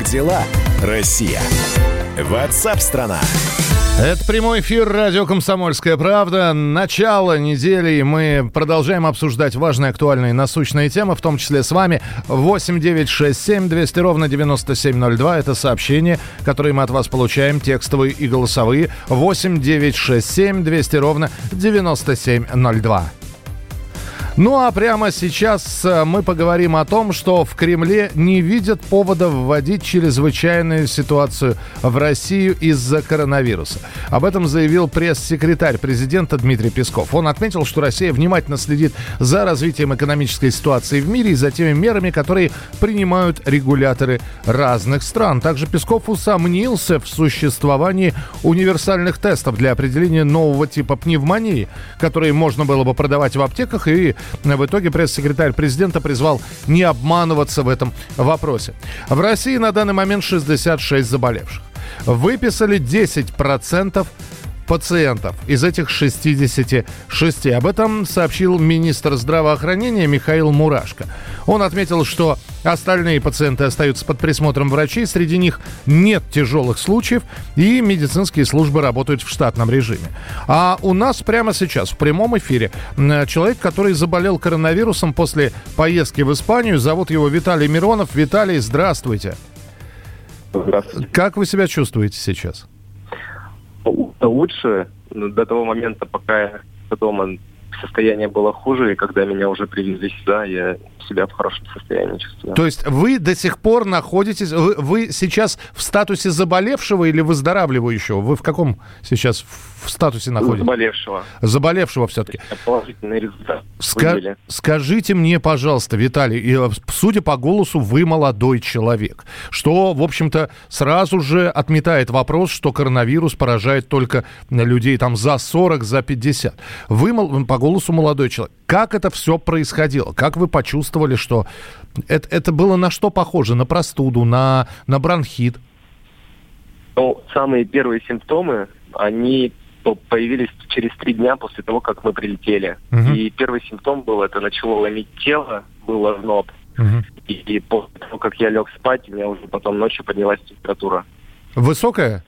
Как дела, Россия? Ватсап-страна! Это прямой эфир радио «Комсомольская правда». Начало недели, и мы продолжаем обсуждать важные, актуальные, насущные темы, в том числе с вами. 8 9 6 7 200 ровно 9702. Это сообщения, которые мы от вас получаем, текстовые и голосовые. 8 9 6 7 200 ровно 9702. Ну а прямо сейчас э, мы поговорим о том, что в Кремле не видят повода вводить чрезвычайную ситуацию в Россию из-за коронавируса. Об этом заявил пресс-секретарь президента Дмитрий Песков. Он отметил, что Россия внимательно следит за развитием экономической ситуации в мире и за теми мерами, которые принимают регуляторы разных стран. Также Песков усомнился в существовании универсальных тестов для определения нового типа пневмонии, которые можно было бы продавать в аптеках и в итоге пресс-секретарь президента призвал не обманываться в этом вопросе. В России на данный момент 66 заболевших. Выписали 10% пациентов из этих 66. Об этом сообщил министр здравоохранения Михаил Мурашко. Он отметил, что остальные пациенты остаются под присмотром врачей, среди них нет тяжелых случаев, и медицинские службы работают в штатном режиме. А у нас прямо сейчас в прямом эфире человек, который заболел коронавирусом после поездки в Испанию, зовут его Виталий Миронов. Виталий, здравствуйте. Здравствуйте. Как вы себя чувствуете сейчас? Лучше. До того момента, пока я дома состояние было хуже, и когда меня уже привезли сюда, я себя в хорошем состоянии чувствую. То есть вы до сих пор находитесь, вы, вы сейчас в статусе заболевшего или выздоравливающего? Вы в каком сейчас в статусе находитесь? Заболевшего. Заболевшего все-таки. Положительный результат. Ска- скажите мне, пожалуйста, Виталий, э, судя по голосу, вы молодой человек, что, в общем-то, сразу же отметает вопрос, что коронавирус поражает только людей там за 40, за 50. Вы по голосу молодой человек. Как это все происходило? Как вы почувствовали, что это, это было на что похоже? На простуду, на, на бронхит? Ну, самые первые симптомы, они появились через три дня после того, как мы прилетели. Угу. И первый симптом был, это начало ломить тело, было зноб. Угу. И, и после того, как я лег спать, у меня уже потом ночью поднялась температура. Высокая?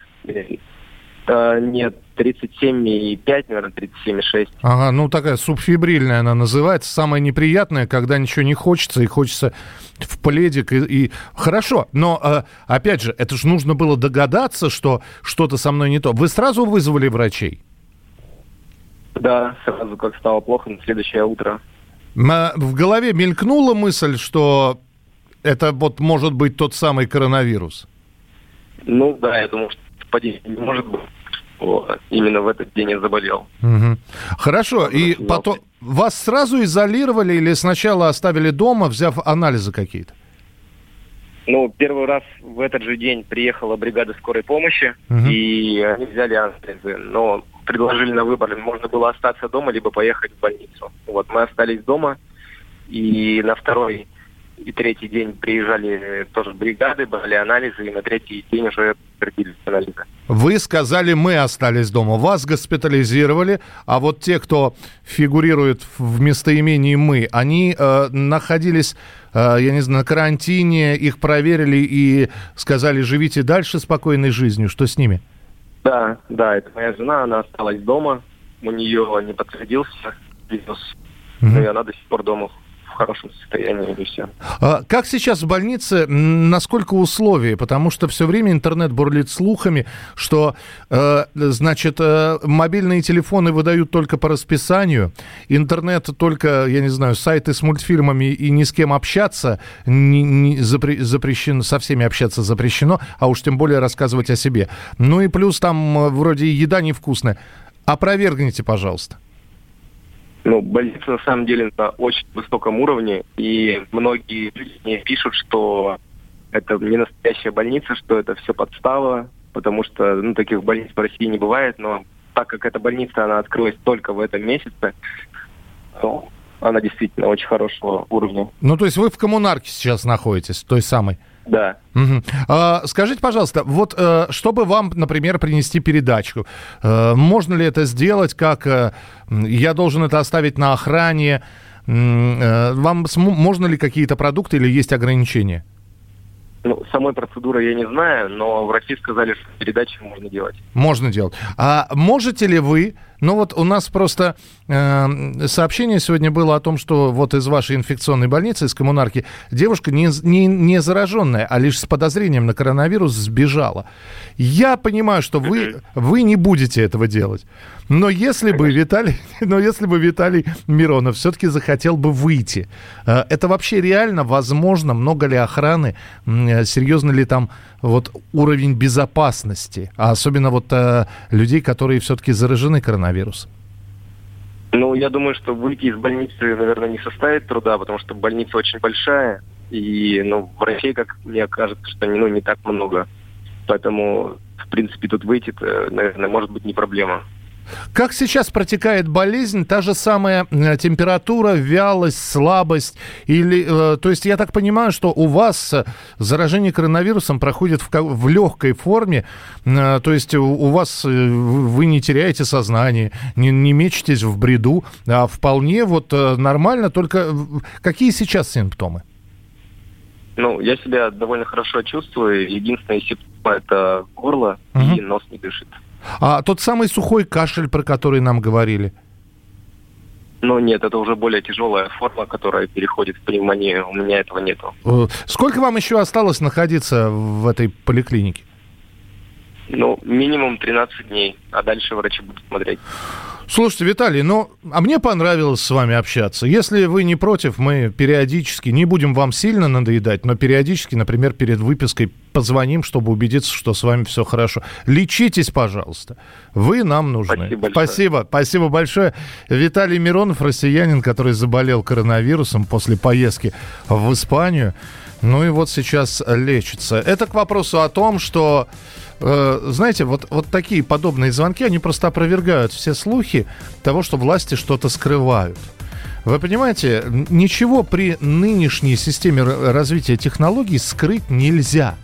Э, нет, 37,5, наверное, 37,6. Ага, ну такая субфибрильная она называется. Самое неприятное, когда ничего не хочется, и хочется в пледик. И, и... Хорошо, но э, опять же, это же нужно было догадаться, что что-то со мной не то. Вы сразу вызвали врачей? Да, сразу как стало плохо на следующее утро. В голове мелькнула мысль, что это вот может быть тот самый коронавирус? Ну да, я думал, что совпадение не может быть. Вот. Именно в этот день я заболел. Угу. Хорошо. И потом вас сразу изолировали или сначала оставили дома, взяв анализы какие-то? Ну, первый раз в этот же день приехала бригада скорой помощи, угу. и они взяли анализы. Но предложили на выбор, можно было остаться дома, либо поехать в больницу. Вот мы остались дома, и на второй и третий день приезжали тоже бригады, брали анализы, и на третий день уже подтвердились анализы. Вы сказали, мы остались дома. Вас госпитализировали, а вот те, кто фигурирует в местоимении «мы», они э, находились, э, я не знаю, на карантине, их проверили и сказали, живите дальше спокойной жизнью. Что с ними? Да, да, это моя жена, она осталась дома, у нее не подтвердился вирус, но и она до сих пор дома в хорошем состоянии и все. А как сейчас в больнице, насколько условия? Потому что все время интернет бурлит слухами, что, э, значит, э, мобильные телефоны выдают только по расписанию, интернет только, я не знаю, сайты с мультфильмами и ни с кем общаться не, не запре, запрещено, со всеми общаться запрещено, а уж тем более рассказывать о себе. Ну и плюс там э, вроде еда невкусная. Опровергните, пожалуйста. Ну, больница на самом деле на очень высоком уровне, и многие люди мне пишут, что это не настоящая больница, что это все подстава, потому что ну, таких больниц в России не бывает, но так как эта больница, она открылась только в этом месяце, то она действительно очень хорошего уровня. Ну, то есть вы в коммунарке сейчас находитесь, той самой? Да. Угу. А, скажите, пожалуйста, вот э, чтобы вам, например, принести передачу, э, можно ли это сделать, как э, я должен это оставить на охране? Вам можно ли какие-то продукты или есть ограничения? Ну, самой процедуры я не знаю, но врачи сказали, что передачи можно делать. Можно делать. А можете ли вы ну вот у нас просто э, сообщение сегодня было о том, что вот из вашей инфекционной больницы, из коммунарки, девушка не, не, не зараженная, а лишь с подозрением на коронавирус сбежала. Я понимаю, что вы, вы не будете этого делать. Но если бы Виталий, но если бы Виталий Миронов все-таки захотел бы выйти, э, это вообще реально возможно? Много ли охраны? Э, серьезно ли там вот уровень безопасности, а особенно вот э, людей, которые все-таки заражены коронавирусом? Ну, я думаю, что выйти из больницы, наверное, не составит труда, потому что больница очень большая, и ну, врачей, как мне кажется, что ну, не так много. Поэтому, в принципе, тут выйти, наверное, может быть не проблема. Как сейчас протекает болезнь? Та же самая э, температура, вялость, слабость? Или, э, то есть я так понимаю, что у вас э, заражение коронавирусом проходит в, в легкой форме, то есть у вас вы не теряете сознание, не, не мечетесь в бреду, а вполне вот нормально, только какие сейчас симптомы? Ну, я себя довольно хорошо чувствую. Единственное симптом это горло угу. и нос не дышит. А тот самый сухой кашель, про который нам говорили? Ну нет, это уже более тяжелая форма, которая переходит в пневмонию. У меня этого нету. Э, сколько вам еще осталось находиться в этой поликлинике? Ну, минимум 13 дней, а дальше врачи будут смотреть. Слушайте, Виталий, ну, а мне понравилось с вами общаться. Если вы не против, мы периодически, не будем вам сильно надоедать, но периодически, например, перед выпиской позвоним, чтобы убедиться, что с вами все хорошо. Лечитесь, пожалуйста. Вы нам нужны. Спасибо большое. Спасибо, спасибо большое. Виталий Миронов, россиянин, который заболел коронавирусом после поездки в Испанию. Ну и вот сейчас лечится. Это к вопросу о том, что Э, знаете, вот, вот такие подобные звонки, они просто опровергают все слухи того, что власти что-то скрывают. Вы понимаете, ничего при нынешней системе развития технологий скрыть нельзя.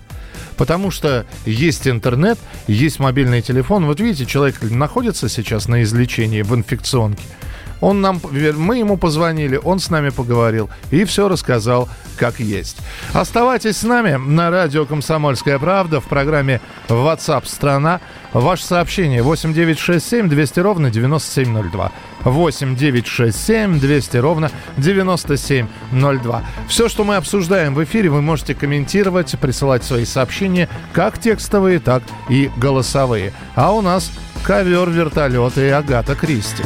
Потому что есть интернет, есть мобильный телефон. Вот видите, человек находится сейчас на излечении в инфекционке. Он нам, мы ему позвонили, он с нами поговорил и все рассказал, как есть. Оставайтесь с нами на радио «Комсомольская правда» в программе WhatsApp страна». Ваше сообщение 8967 200 ровно 9702. 8967 200 ровно 9702. Все, что мы обсуждаем в эфире, вы можете комментировать, присылать свои сообщения, как текстовые, так и голосовые. А у нас ковер, вертолет и Агата Кристи.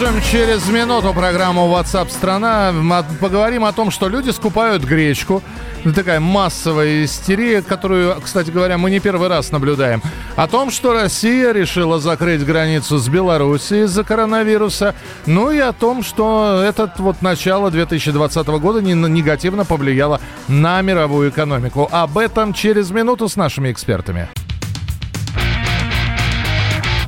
Продолжим через минуту программу WhatsApp страна. Поговорим о том, что люди скупают гречку. Такая массовая истерия, которую, кстати говоря, мы не первый раз наблюдаем. О том, что Россия решила закрыть границу с Белоруссией из-за коронавируса. Ну и о том, что этот вот начало 2020 года негативно повлияло на мировую экономику. Об этом через минуту с нашими экспертами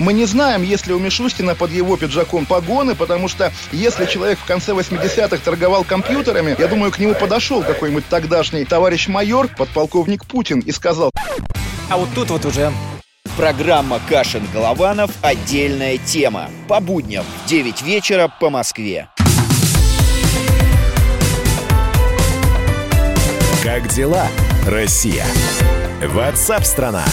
Мы не знаем, есть ли у Мишустина под его пиджаком погоны, потому что если человек в конце 80-х торговал компьютерами, я думаю, к нему подошел какой-нибудь тогдашний товарищ майор, подполковник Путин, и сказал... А вот тут вот уже Программа «Кашин-Голованов. Отдельная тема». По будням в 9 вечера по Москве. Как дела, Россия? Ватсап-страна!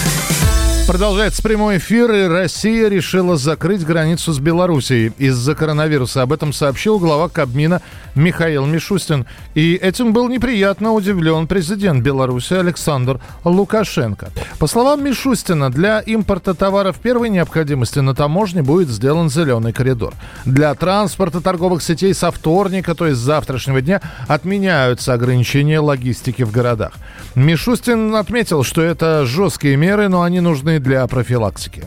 Продолжается прямой эфир, и Россия решила закрыть границу с Белоруссией из-за коронавируса. Об этом сообщил глава Кабмина Михаил Мишустин. И этим был неприятно удивлен президент Беларуси Александр Лукашенко. По словам Мишустина, для импорта товаров первой необходимости на таможне будет сделан зеленый коридор. Для транспорта торговых сетей со вторника, то есть с завтрашнего дня, отменяются ограничения логистики в городах. Мишустин отметил, что это жесткие меры, но они нужны для профилактики.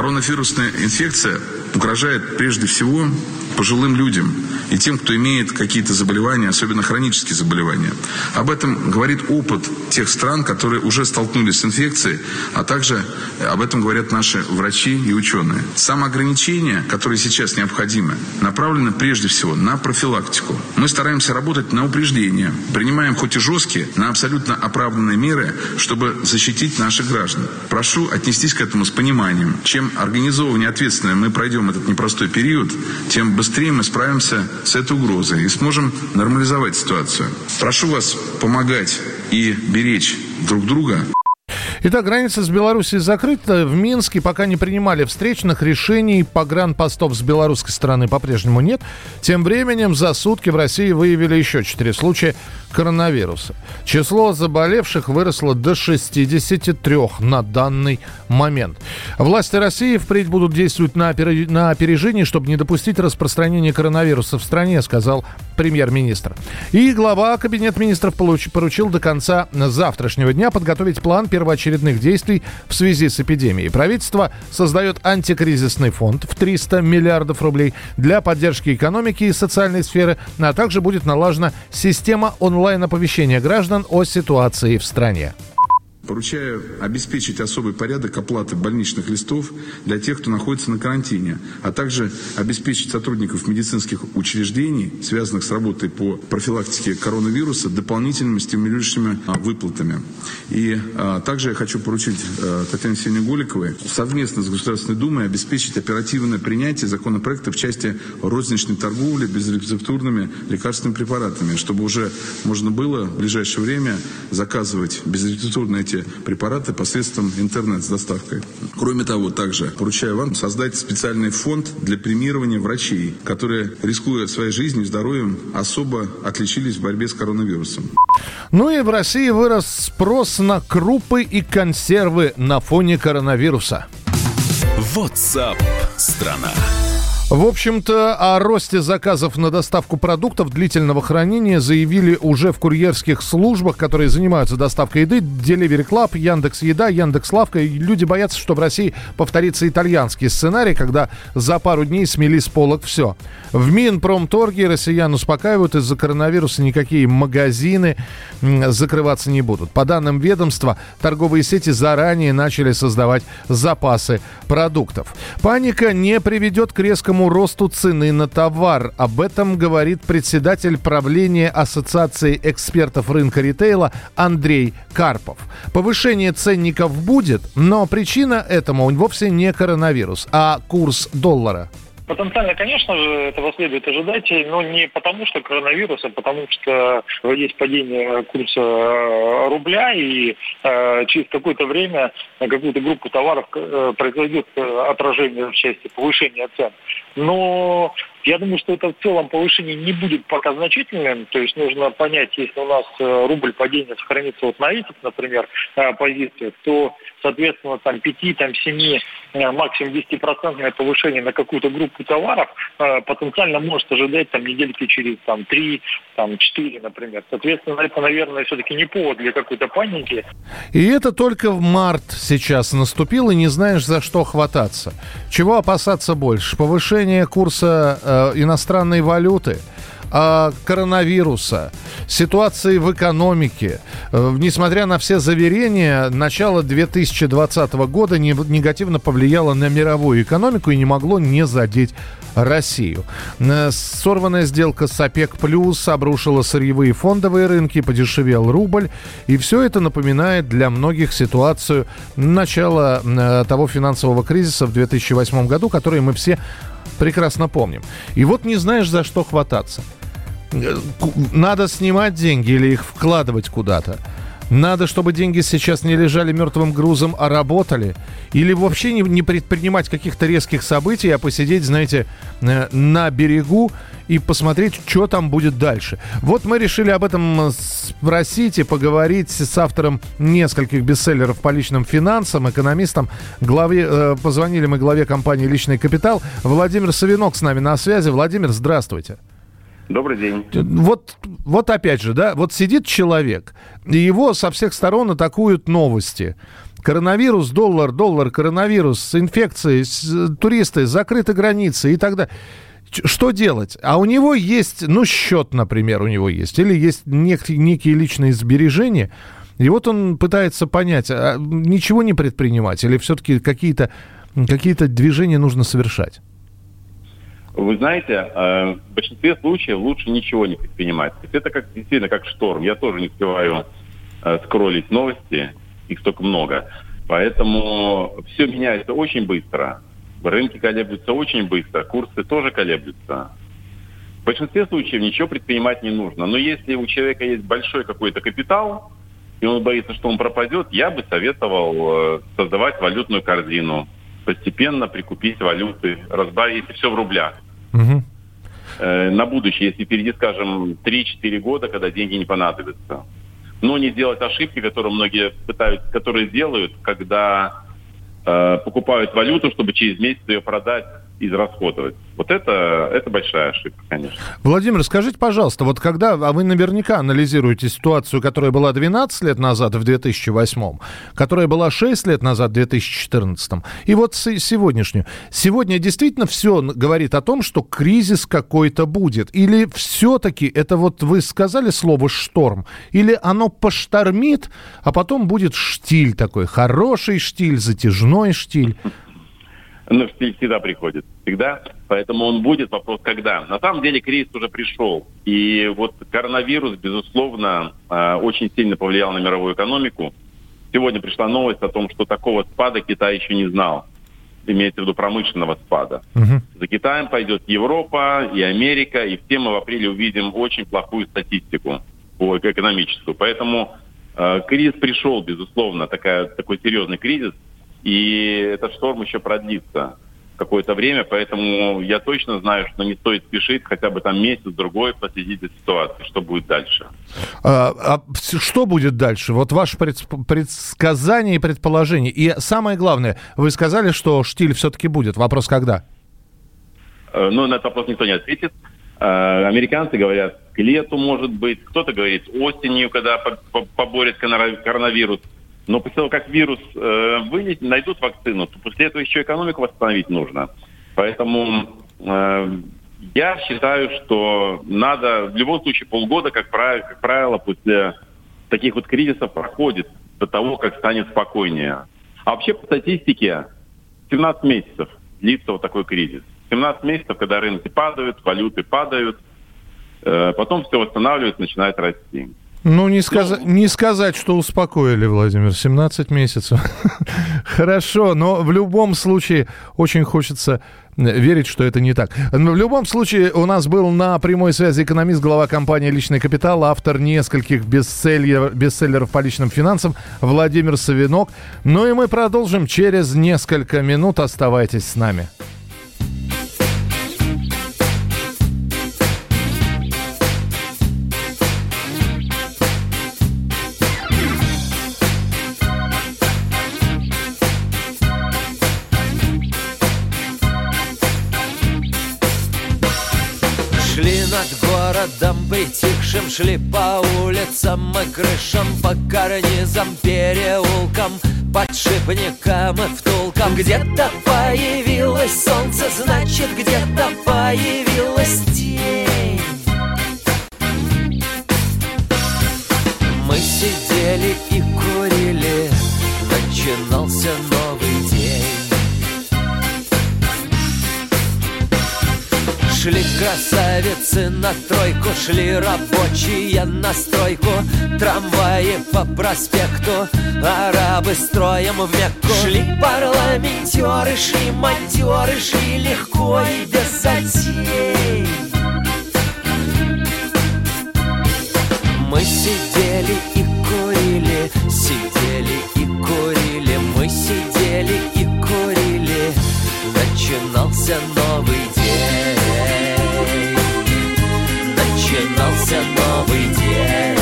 Коронавирусная инфекция угрожает прежде всего пожилым людям и тем, кто имеет какие-то заболевания, особенно хронические заболевания. Об этом говорит опыт тех стран, которые уже столкнулись с инфекцией, а также об этом говорят наши врачи и ученые. Самоограничения, которые сейчас необходимы, направлены прежде всего на профилактику. Мы стараемся работать на упреждение, принимаем хоть и жесткие, но абсолютно оправданные меры, чтобы защитить наших граждан. Прошу отнестись к этому с пониманием. Чем организованнее и ответственно мы пройдем этот непростой период, тем быстрее мы справимся с этой угрозой и сможем нормализовать ситуацию. Прошу вас помогать и беречь друг друга. Итак, граница с Беларусью закрыта. В Минске пока не принимали встречных решений. Погранпостов с белорусской стороны по-прежнему нет. Тем временем за сутки в России выявили еще четыре случая коронавируса. Число заболевших выросло до 63 на данный момент. Власти России впредь будут действовать на, опер... на опережении, чтобы не допустить распространения коронавируса в стране, сказал премьер-министр. И глава Кабинета министров поручил до конца завтрашнего дня подготовить план первоочередных действий в связи с эпидемией. Правительство создает антикризисный фонд в 300 миллиардов рублей для поддержки экономики и социальной сферы, а также будет налажена система онлайн-оповещения граждан о ситуации в стране. Поручаю обеспечить особый порядок оплаты больничных листов для тех, кто находится на карантине, а также обеспечить сотрудников медицинских учреждений, связанных с работой по профилактике коронавируса, дополнительными стимулирующими а, выплатами. И а, также я хочу поручить а, Татьяне Севне Голиковой совместно с Государственной Думой обеспечить оперативное принятие законопроекта в части розничной торговли безрецептурными лекарственными препаратами, чтобы уже можно было в ближайшее время заказывать безрецептурные эти препараты посредством интернет с доставкой. Кроме того, также поручаю вам создать специальный фонд для премирования врачей, которые, рискуя своей жизнью и здоровьем, особо отличились в борьбе с коронавирусом. Ну и в России вырос спрос на крупы и консервы на фоне коронавируса. WhatsApp страна. В общем-то, о росте заказов на доставку продуктов длительного хранения заявили уже в курьерских службах, которые занимаются доставкой еды. Delivery Club, Яндекс Еда, Яндекс Лавка. Люди боятся, что в России повторится итальянский сценарий, когда за пару дней смели с полок все. В Минпромторге россиян успокаивают, из-за коронавируса никакие магазины закрываться не будут. По данным ведомства, торговые сети заранее начали создавать запасы продуктов. Паника не приведет к резкому резкому росту цены на товар. Об этом говорит председатель правления Ассоциации экспертов рынка ритейла Андрей Карпов. Повышение ценников будет, но причина этому вовсе не коронавирус, а курс доллара. Потенциально, конечно же, этого следует ожидать, но не потому что коронавирус, а потому что есть падение курса э, рубля, и э, через какое-то время на какую-то группу товаров э, произойдет э, отражение в части повышения цен. Но я думаю, что это в целом повышение не будет пока значительным. То есть нужно понять, если у нас э, рубль падения сохранится вот на этих, например, э, позициях, то, соответственно, там 5, там 7, э, максимум 10% повышение на какую-то группу товаров потенциально может ожидать там недельки через там 3, там 4, например. Соответственно, это, наверное, все-таки не повод для какой-то паники. И это только в март сейчас наступил, и не знаешь, за что хвататься. Чего опасаться больше? Повышение курса э, иностранной валюты, э, коронавируса, ситуации в экономике. Э, несмотря на все заверения, начало 2020 года не, негативно повлияло на мировую экономику и не могло не задеть Россию. Э, сорванная сделка с ОПЕК+, плюс обрушила сырьевые фондовые рынки, подешевел рубль. И все это напоминает для многих ситуацию начала э, того финансового кризиса в 2008 году, который мы все прекрасно помним. И вот не знаешь, за что хвататься. Э, надо снимать деньги или их вкладывать куда-то. Надо, чтобы деньги сейчас не лежали мертвым грузом, а работали. Или вообще не, не предпринимать каких-то резких событий, а посидеть, знаете, э, на берегу и посмотреть, что там будет дальше. Вот мы решили об этом спросить и поговорить с автором нескольких бестселлеров по личным финансам, экономистом. Главе, э, позвонили мы главе компании «Личный капитал». Владимир Савинок с нами на связи. Владимир, здравствуйте. Добрый день. Вот, вот опять же, да, вот сидит человек, и его со всех сторон атакуют новости. Коронавирус, доллар, доллар, коронавирус, инфекции, туристы, закрыты границы и так далее. Что делать? А у него есть, ну, счет, например, у него есть, или есть некие, некие личные сбережения, и вот он пытается понять, а ничего не предпринимать, или все-таки какие-то какие движения нужно совершать? Вы знаете, э, в большинстве случаев лучше ничего не предпринимать. То есть это как, действительно как шторм. Я тоже не успеваю э, скроллить новости, их столько много. Поэтому все меняется очень быстро. Рынки колеблются очень быстро, курсы тоже колеблются. В большинстве случаев ничего предпринимать не нужно. Но если у человека есть большой какой-то капитал, и он боится, что он пропадет, я бы советовал э, создавать валютную корзину, постепенно прикупить валюты, разбавить, если все в рублях. Угу. Э, на будущее, если впереди, скажем, 3-4 года, когда деньги не понадобятся. Но не сделать ошибки, которые многие пытаются, которые делают, когда э, покупают валюту, чтобы через месяц ее продать израсходовать. Вот это, это большая ошибка, конечно. Владимир, скажите, пожалуйста, вот когда, а вы наверняка анализируете ситуацию, которая была 12 лет назад, в 2008, которая была 6 лет назад, в 2014, и вот сегодняшнюю. Сегодня действительно все говорит о том, что кризис какой-то будет? Или все-таки это вот вы сказали слово «шторм», или оно поштормит, а потом будет штиль такой, хороший штиль, затяжной штиль? Ну, всегда приходит, всегда. Поэтому он будет, вопрос когда. На самом деле кризис уже пришел. И вот коронавирус, безусловно, а, очень сильно повлиял на мировую экономику. Сегодня пришла новость о том, что такого спада Китай еще не знал. Имеется в виду промышленного спада. Угу. За Китаем пойдет Европа и Америка, и все мы в апреле увидим очень плохую статистику по экономическую. Поэтому э, кризис пришел, безусловно, такая, такой серьезный кризис – и этот шторм еще продлится какое-то время, поэтому я точно знаю, что не стоит спешить, хотя бы там месяц-другой последить за ситуацией, что будет дальше. А, а что будет дальше? Вот ваше предсказание и предположение. И самое главное, вы сказали, что штиль все-таки будет. Вопрос когда? Э, ну, на этот вопрос никто не ответит. Э, американцы говорят, к лету может быть, кто-то говорит осенью, когда поборет коронавирус. Но после того, как вирус э, вылетит, найдут вакцину, то после этого еще экономику восстановить нужно. Поэтому э, я считаю, что надо в любом случае полгода, как правило, как правило, после таких вот кризисов проходит до того, как станет спокойнее. А вообще по статистике 17 месяцев длится вот такой кризис. 17 месяцев, когда рынки падают, валюты падают, э, потом все восстанавливается, начинает расти. Ну, не, сказ... ну, не сказать, что успокоили, Владимир, 17 месяцев. Хорошо, но в любом случае очень хочется верить, что это не так. Но в любом случае, у нас был на прямой связи экономист, глава компании «Личный капитал», автор нескольких бестселлер, бестселлеров по личным финансам Владимир Савинок. Ну и мы продолжим через несколько минут. Оставайтесь с нами. Городом притихшим Шли по улицам и крышам По карнизам, переулкам Подшипникам и втулкам. Где-то появилось солнце Значит, где-то появилась тень. Мы сидели и курили Начинался новый Шли красавицы на тройку, шли рабочие на стройку. Трамваи по проспекту, арабы строем в Мекку. Шли парламентеры, шли монтеры, шли легко и без затей. Мы сидели и курили, сидели и курили Мы сидели и курили, начинался новый день. Начинался новый день.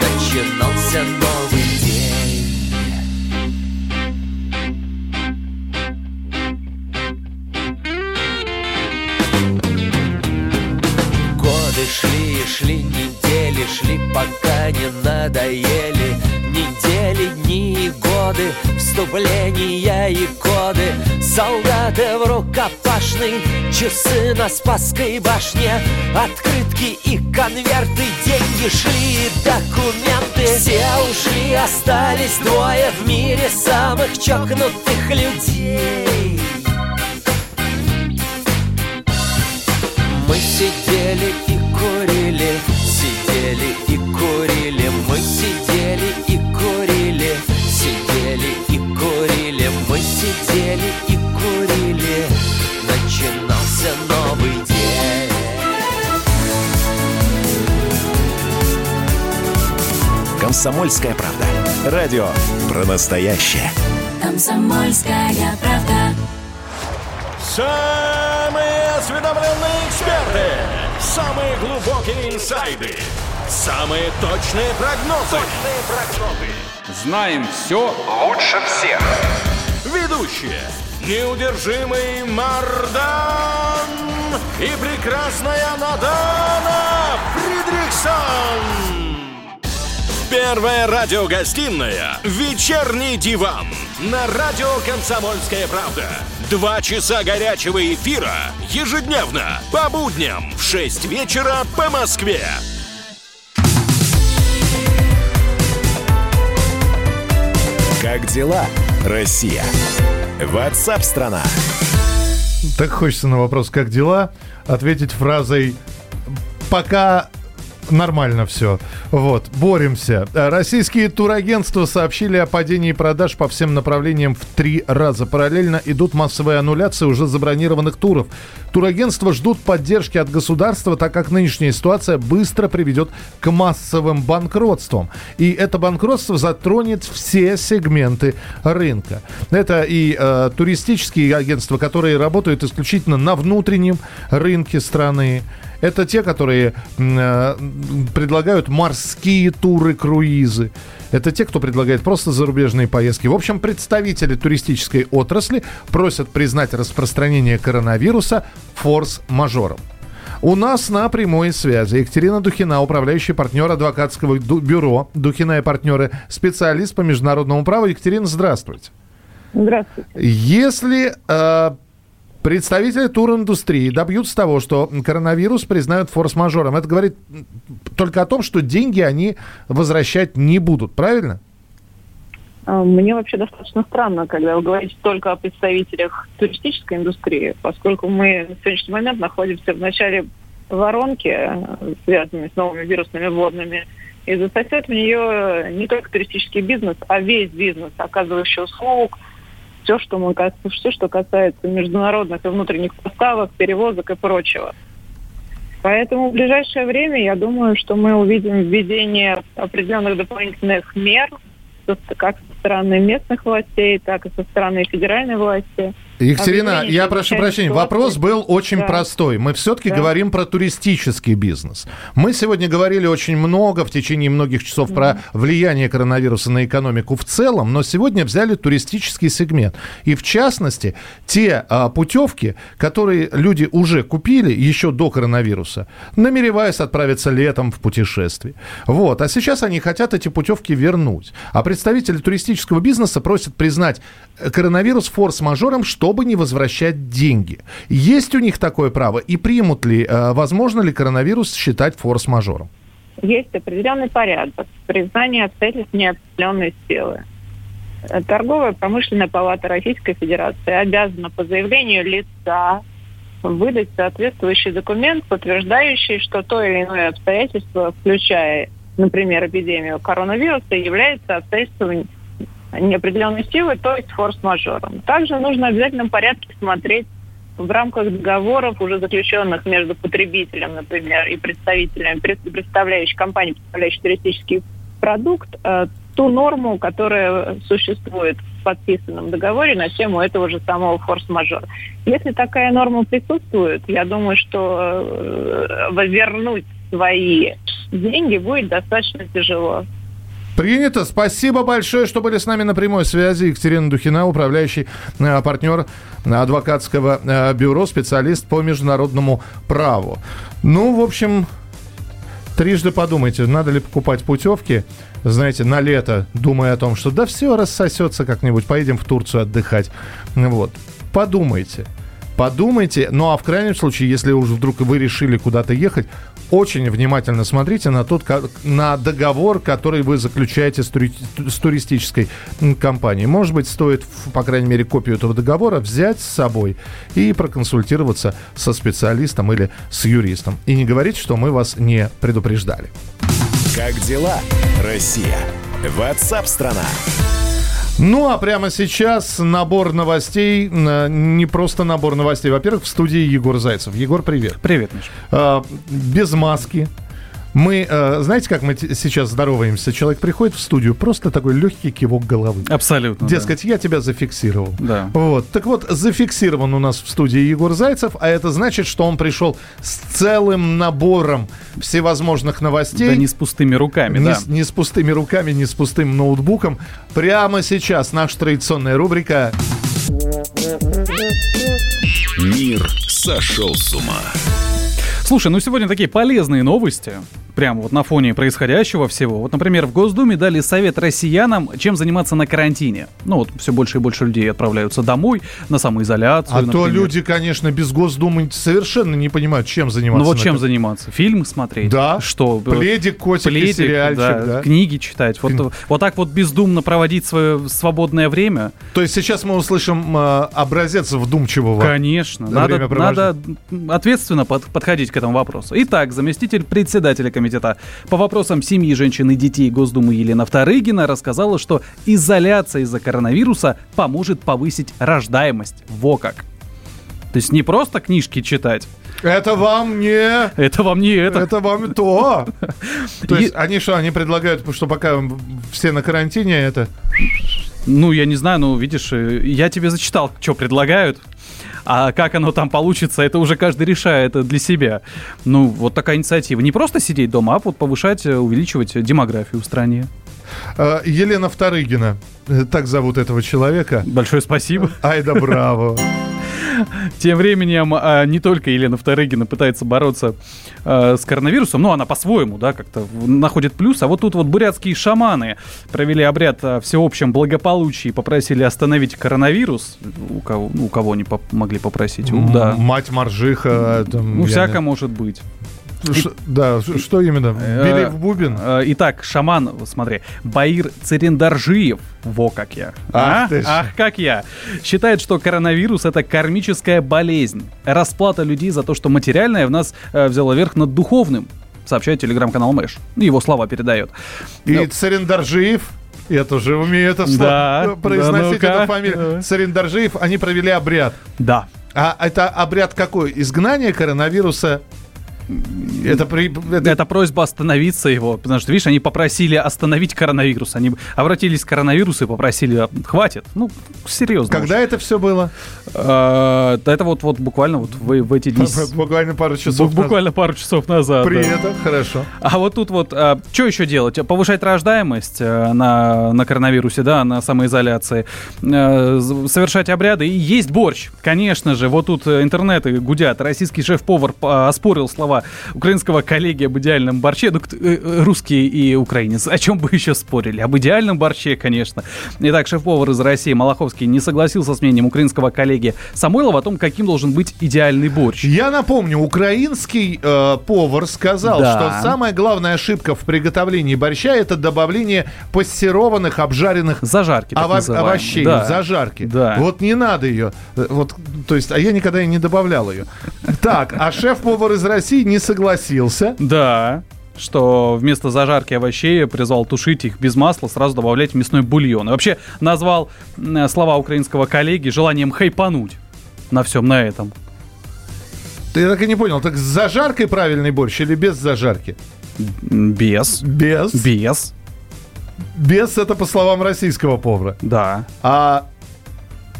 Начинался новый день. Годы шли и шли, недели шли, пока не надоели. Недели, дни и годы, вступления и коды. Солдаты в рукопашной, часы на Спасской башне. Открытки и конверты, деньги шли, документы. Все ушли, остались двое в мире самых чокнутых людей. Мы сидели и курили, сидели и курили. Мы сидели «Комсомольская правда». Радио про настоящее. «Комсомольская правда». Самые осведомленные эксперты. Самые глубокие инсайды. Самые точные прогнозы. Точные прогнозы. Знаем все лучше всех. Ведущие. Неудержимый Мардан и прекрасная Надана Фридрихсон. Первая радиогостинная «Вечерний диван» на радио «Комсомольская правда». Два часа горячего эфира ежедневно по будням в 6 вечера по Москве. Как дела, Россия? Ватсап-страна! Так хочется на вопрос «Как дела?» ответить фразой «Пока нормально все. Вот, боремся. Российские турагентства сообщили о падении продаж по всем направлениям в три раза. Параллельно идут массовые аннуляции уже забронированных туров. Турагентства ждут поддержки от государства, так как нынешняя ситуация быстро приведет к массовым банкротствам. И это банкротство затронет все сегменты рынка. Это и э, туристические агентства, которые работают исключительно на внутреннем рынке страны. Это те, которые э, предлагают морские туры, круизы. Это те, кто предлагает просто зарубежные поездки. В общем, представители туристической отрасли просят признать распространение коронавируса форс-мажором. У нас на прямой связи Екатерина Духина, управляющий партнер адвокатского бюро «Духина и партнеры», специалист по международному праву. Екатерина, здравствуйте. Здравствуйте. Если э, Представители туриндустрии добьются того, что коронавирус признают форс-мажором. Это говорит только о том, что деньги они возвращать не будут, правильно? А, мне вообще достаточно странно, когда вы говорите только о представителях туристической индустрии, поскольку мы на сегодняшний момент находимся в начале воронки, связанные с новыми вирусными вводными, и засосет в нее не только туристический бизнес, а весь бизнес, оказывающий услуг, все, что, мы, все, что касается международных и внутренних поставок, перевозок и прочего. Поэтому в ближайшее время, я думаю, что мы увидим введение определенных дополнительных мер, как со стороны местных властей, так и со стороны федеральной власти. Екатерина, я прошу прощения, вопрос был очень да. простой. Мы все-таки да. говорим про туристический бизнес. Мы сегодня говорили очень много в течение многих часов mm про влияние коронавируса на экономику в целом, но сегодня взяли туристический сегмент. И в частности, те а, путевки, которые люди уже купили еще до коронавируса, намереваясь отправиться летом в путешествие. Вот. А сейчас они хотят эти путевки вернуть. А представители туристического бизнеса просят признать коронавирус форс-мажором, чтобы не возвращать деньги. Есть у них такое право? И примут ли, э, возможно ли коронавирус считать форс-мажором? Есть определенный порядок признания обстоятельств неопределенной силы. Торговая промышленная палата Российской Федерации обязана по заявлению лица выдать соответствующий документ, подтверждающий, что то или иное обстоятельство, включая, например, эпидемию коронавируса, является обстоятельством неопределенной силы, то есть форс-мажором. Также нужно в обязательном порядке смотреть в рамках договоров, уже заключенных между потребителем, например, и представителем, представляющей компании, представляющей туристический продукт, э, ту норму, которая существует в подписанном договоре на тему этого же самого форс-мажора. Если такая норма присутствует, я думаю, что э, вернуть свои деньги будет достаточно тяжело. Принято. Спасибо большое, что были с нами на прямой связи. Екатерина Духина, управляющий э, партнер адвокатского э, бюро, специалист по международному праву. Ну, в общем, трижды подумайте, надо ли покупать путевки, знаете, на лето, думая о том, что да все рассосется как-нибудь, поедем в Турцию отдыхать. Вот. Подумайте. Подумайте, ну а в крайнем случае, если уж вдруг вы решили куда-то ехать, очень внимательно смотрите на тот на договор, который вы заключаете с, тури, с туристической компанией. Может быть, стоит, по крайней мере, копию этого договора взять с собой и проконсультироваться со специалистом или с юристом. И не говорить, что мы вас не предупреждали. Как дела, Россия? Ватсап-страна! Ну, а прямо сейчас набор новостей, не просто набор новостей. Во-первых, в студии Егор Зайцев. Егор, привет. Привет, Миш. А, без маски, мы, э, знаете, как мы сейчас здороваемся? Человек приходит в студию, просто такой легкий кивок головы. Абсолютно. Дескать, да. я тебя зафиксировал. Да. Вот. Так вот, зафиксирован у нас в студии Егор Зайцев, а это значит, что он пришел с целым набором всевозможных новостей. Да не с пустыми руками, не да. С, не с пустыми руками, не с пустым ноутбуком. Прямо сейчас наша традиционная рубрика «Мир сошел с ума». Слушай, ну сегодня такие полезные новости прямо вот на фоне происходящего всего. Вот, например, в Госдуме дали совет россиянам, чем заниматься на карантине. Ну вот все больше и больше людей отправляются домой на самоизоляцию. А например. то люди, конечно, без Госдумы совершенно не понимают, чем заниматься. Ну вот чем заниматься? Фильм смотреть? Да. Что? Пледик, котик Пледик, сериальчик, да, да. Книги читать. Вот, вот так вот бездумно проводить свое свободное время. То есть сейчас мы услышим э, образец вдумчивого. Конечно. Надо, надо ответственно под, подходить к этому вопросу. Итак, заместитель председателя комитета комитета по вопросам семьи, женщин и детей Госдумы Елена Вторыгина рассказала, что изоляция из-за коронавируса поможет повысить рождаемость. Во как! То есть не просто книжки читать, это вам не... Это вам не это. Это вам то. То есть они что, они предлагают, что пока все на карантине, это... Ну, я не знаю, ну, видишь, э, я тебе зачитал, что предлагают. А как оно там получится, это уже каждый решает для себя. Ну, вот такая инициатива. Не просто сидеть дома, а вот повышать, э, увеличивать демографию в стране. А, Елена Вторыгина, э, так зовут этого человека. Большое спасибо. Айда браво. Тем временем а, не только Елена Вторыгина пытается бороться а, с коронавирусом, но она по-своему, да, как-то находит плюс. А вот тут вот бурятские шаманы провели обряд о всеобщем благополучии и попросили остановить коронавирус. У кого, у кого они поп- могли попросить? У, да. Мать Маржиха. Там, ну, всяко может быть. Ш- да, что именно? Били в бубен? Э, Итак, шаман, смотри, Баир Царендаржиев, во как я. Ах А? Ах, как я. Считает, что коронавирус это кармическая болезнь. Расплата людей за то, что материальное в нас э, взяло верх над духовным. Сообщает телеграм-канал Мэш. Его слова передает. И Царендаржиев, это же умеет это Да, слово- произносить да, эту фамилию. Царендаржиев, они провели обряд. Да. А это обряд какой? Изгнание коронавируса? Это при... это- Это просьба остановиться его, потому что, видишь, они попросили остановить коронавирус. Они обратились к коронавирусу и попросили, хватит. Ну, серьезно. Когда это все было? Э, это вот, вот буквально вот в, в эти дни. Буквально пару бу- часов Буквально пару часов назад. да. Принято, хорошо. А вот тут вот, что еще делать? Повышать рождаемость на, на коронавирусе, да, на самоизоляции, з- совершать обряды и есть борщ. Конечно же, вот тут э, интернеты гудят. Российский шеф-повар оспорил слова украинского коллеги об идеальном борще. Ну, э, э, русские и украинец. О чем бы еще спорили? Об идеальном борще, конечно. Итак, шеф-повар из России Малаховский не согласился с мнением украинского коллеги Самойлова о том, каким должен быть идеальный борщ. Я напомню, украинский э, повар сказал, Да. что самая главная ошибка в приготовлении борща это добавление пассерованных, обжаренных Зажарки, ово- овощей, Да. зажарки. Да. Вот не надо ее. Э, Вот, то есть, а я никогда и не добавлял ее. Так, а шеф-повар из России не согласился. Да, что вместо зажарки овощей призвал тушить их без масла, сразу добавлять мясной бульон. И вообще назвал м, слова украинского коллеги желанием хайпануть на всем на этом. Ты так и не понял, так с зажаркой правильный борщ или без зажарки? Без. Без. Без. Без это по словам российского повара. Да. А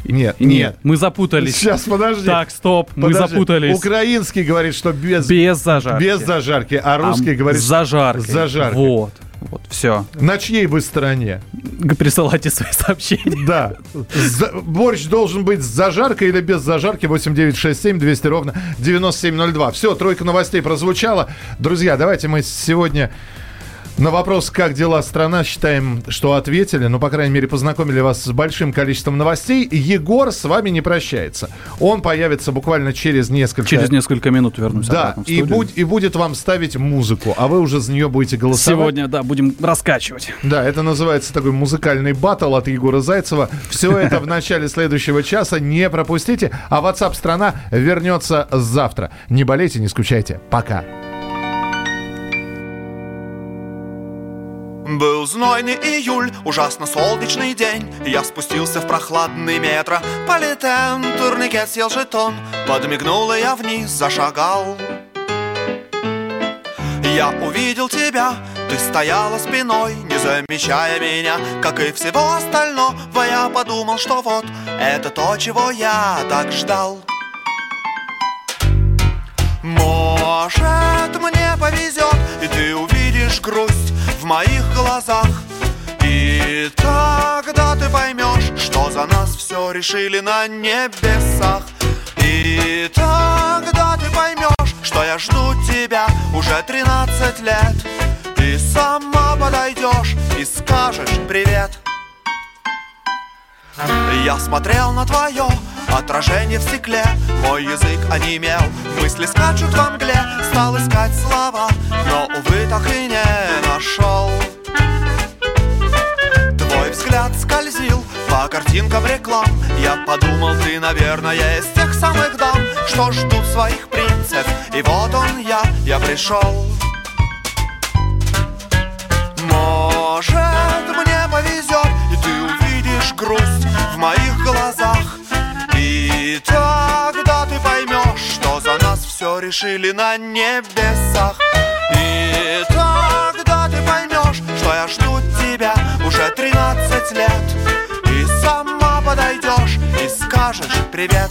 нет, нет. Мы запутались. Сейчас, подожди. Так, стоп, мы Подожди. запутались. Украинский говорит, что без, Без зажарки. без зажарки, а русский А говорит с зажаркой. Вот. Вот, все. На чьей бы стороне? Присылайте свои сообщения. Да. За- борщ должен быть с зажаркой или без зажарки? 8967 200 ровно 9702. Все, тройка новостей прозвучала. Друзья, давайте мы сегодня на вопрос, как дела страна, считаем, что ответили. Ну, по крайней мере, познакомили вас с большим количеством новостей. Егор с вами не прощается. Он появится буквально через несколько... Через несколько минут вернусь Да, и, будь- и будет вам ставить музыку, а вы уже за нее будете голосовать. Сегодня, да, будем раскачивать. Да, это называется такой музыкальный батл от Егора Зайцева. Все это в начале следующего часа. Не пропустите. А WhatsApp страна вернется завтра. Не болейте, не скучайте. Пока. Был знойный июль, ужасно солнечный день. Я спустился в прохладный метро Политен, турникет съел жетон. Подмигнул и я вниз зашагал. Я увидел тебя, ты стояла спиной Не замечая меня, как и всего остального Я подумал, что вот это то, чего я так ждал. Может, мне повезет, и ты увидишь грусть в моих глазах. И тогда ты поймешь, что за нас все решили на небесах. И тогда ты поймешь, что я жду тебя уже 13 лет. Ты сама подойдешь и скажешь привет. Я смотрел на твое отражение в стекле Мой язык онемел, мысли скачут во мгле Стал искать слова, но, увы, так и не нашел Твой взгляд скользил по картинкам реклам Я подумал, ты, наверное, из тех самых дам Что ждут своих принцев И вот он я, я пришел Может, мне повезет, и ты увидишь грусть в моих глазах. И тогда ты поймешь, что за нас все решили на небесах. И тогда поймешь, что я жду тебя уже 13 лет. И сама подойдешь и скажешь привет.